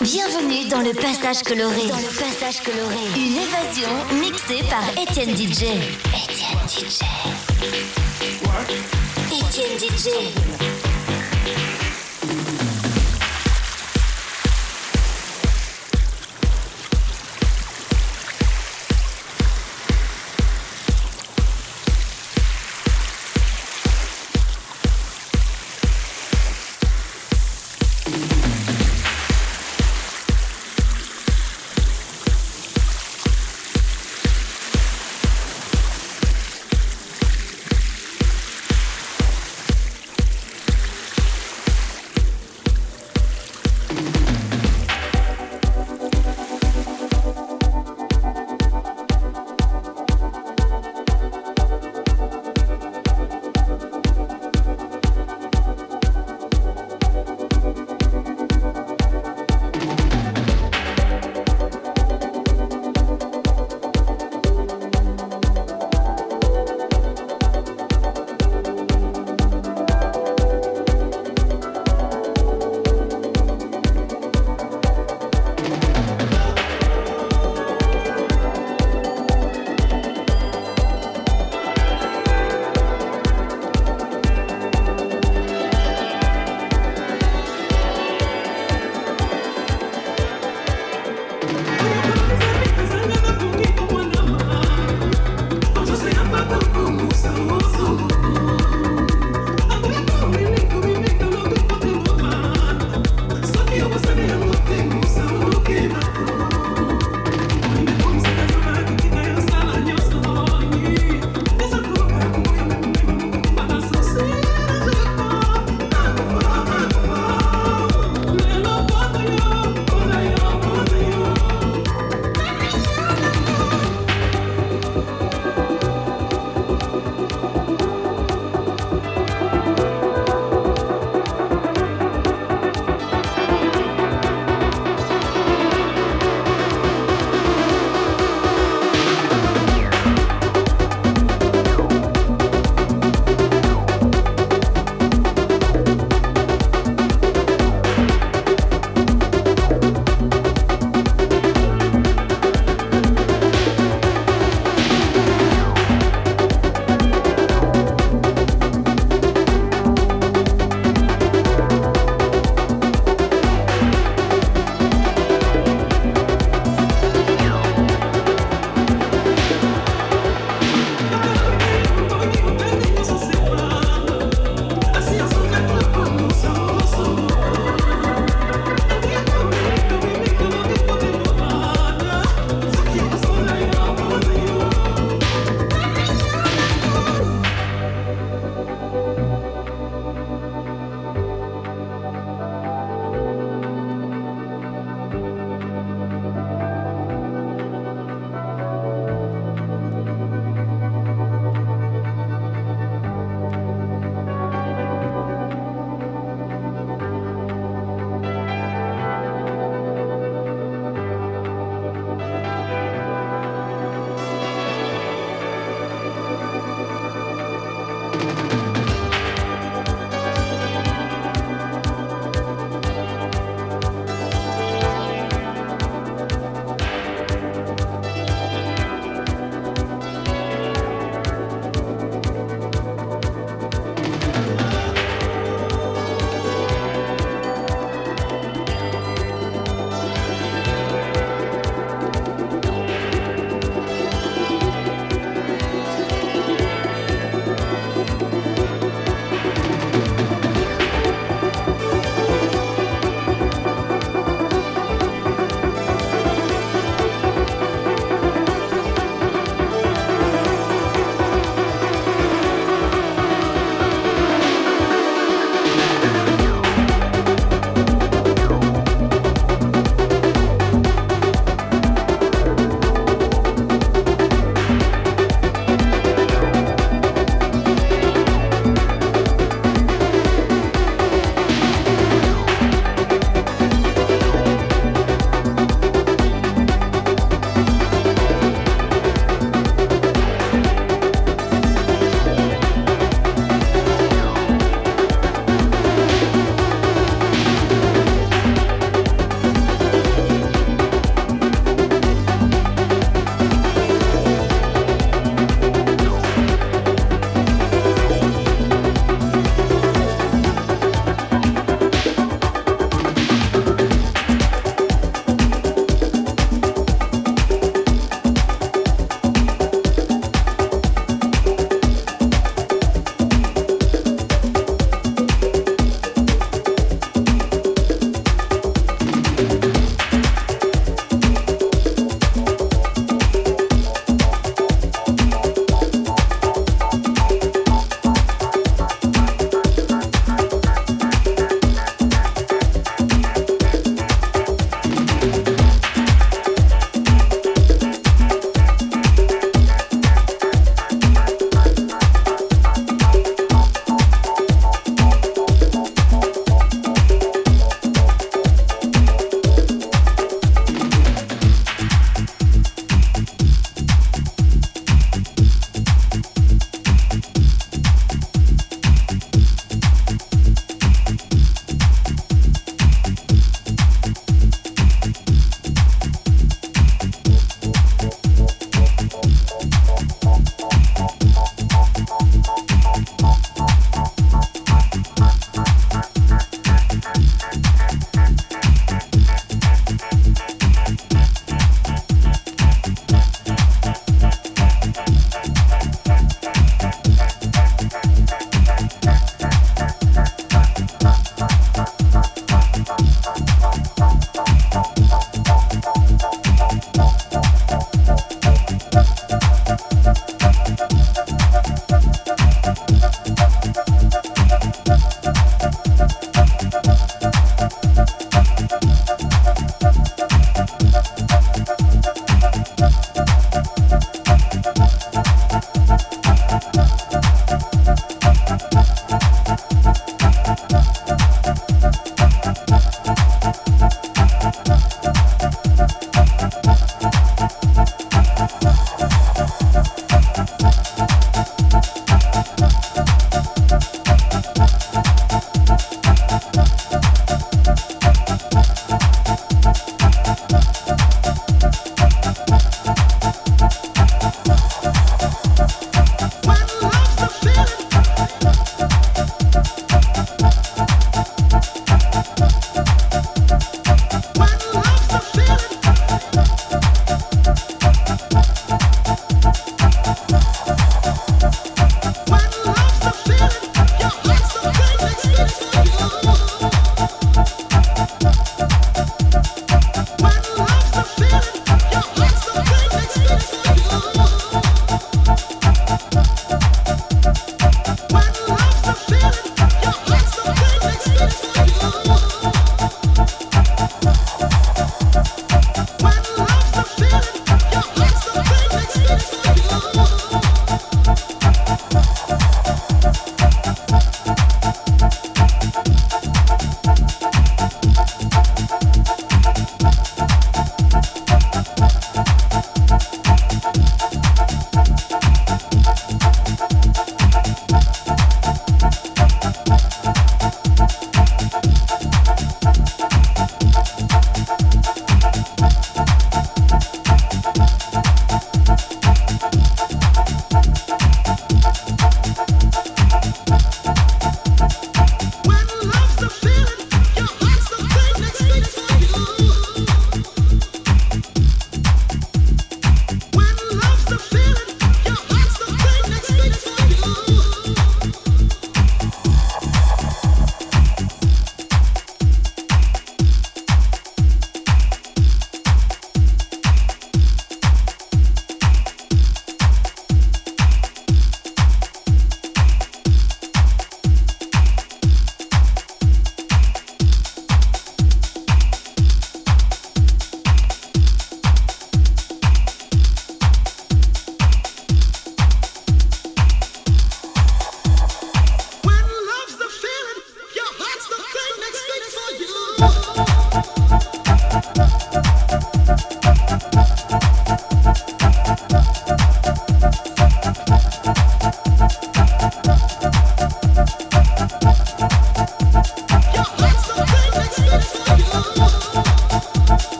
Bienvenue dans le passage coloré. Dans le passage coloré. Une évasion mixée par Étienne DJ. Étienne DJ. Étienne DJ.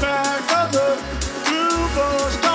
Only friend, the end.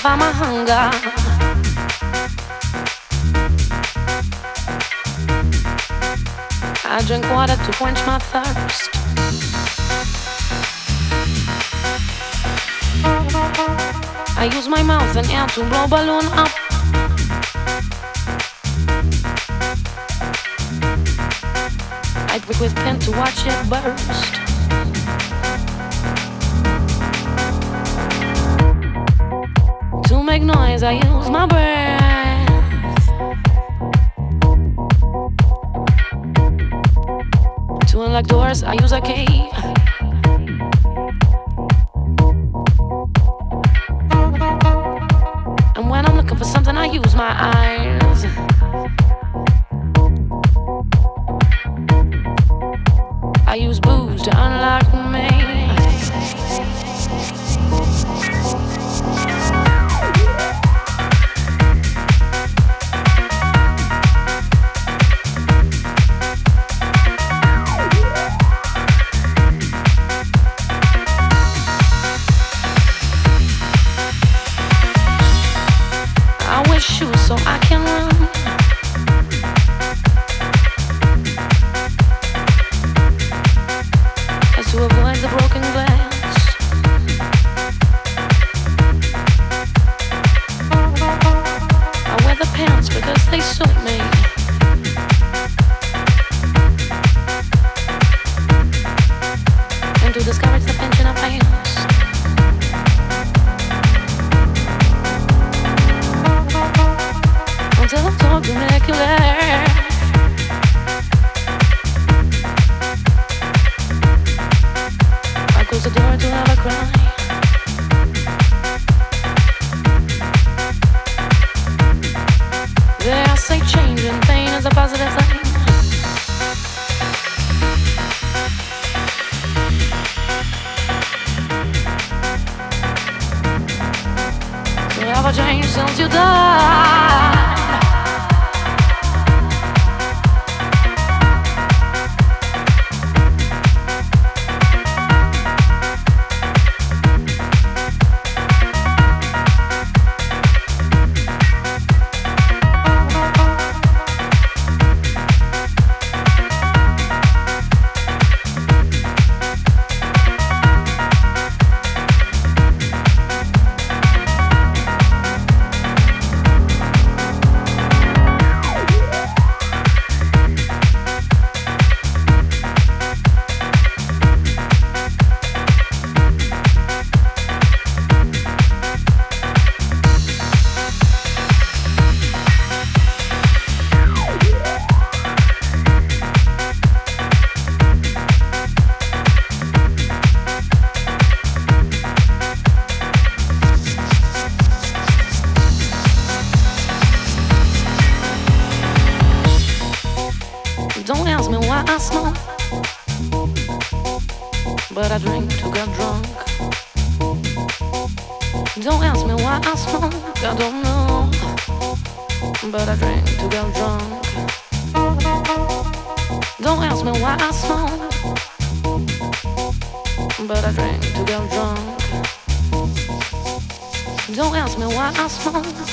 Satisfy my hunger. I drink water to quench my thirst. I use my mouth and air to blow balloon up. I prick with pen to watch it burst. Make noise, I use my breath. To unlock doors, I use a key. And when I'm looking for something, I use my eyes.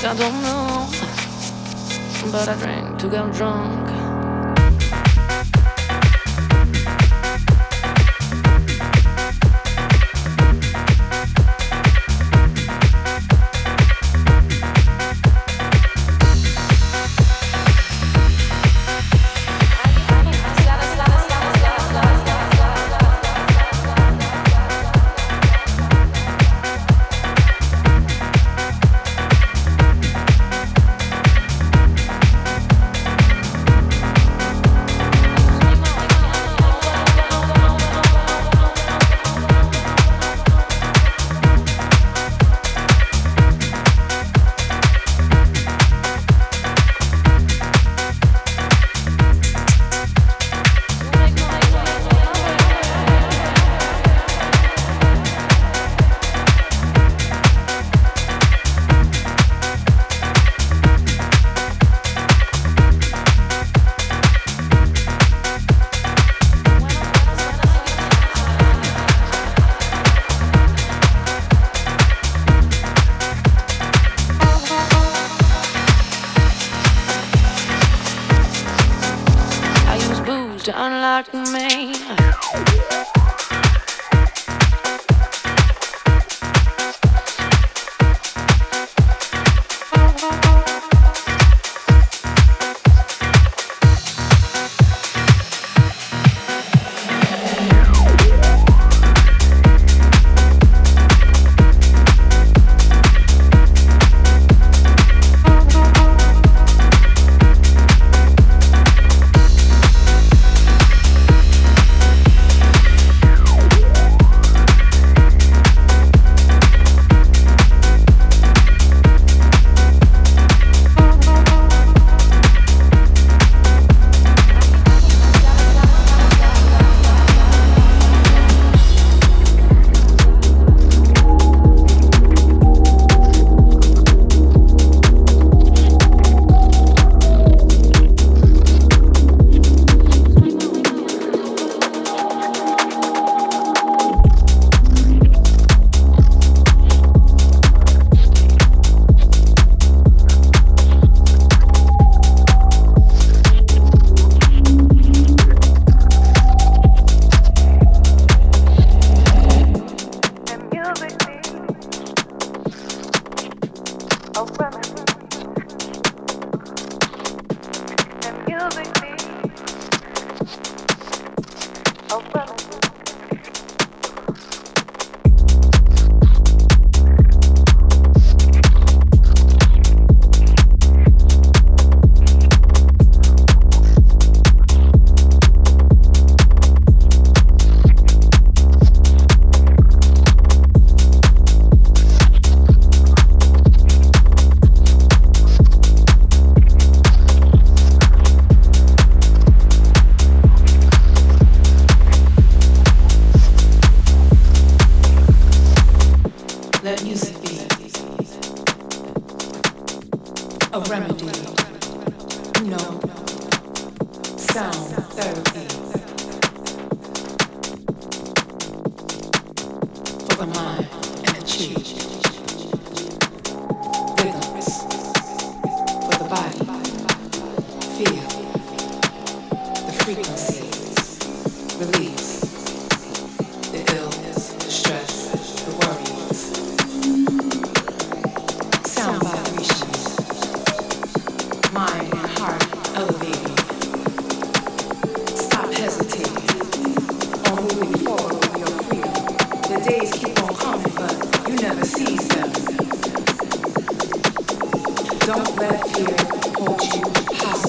I don't know, but I drink to get drunk. Don't let fear hold you hostage.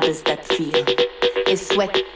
fibers that feel. It's sweat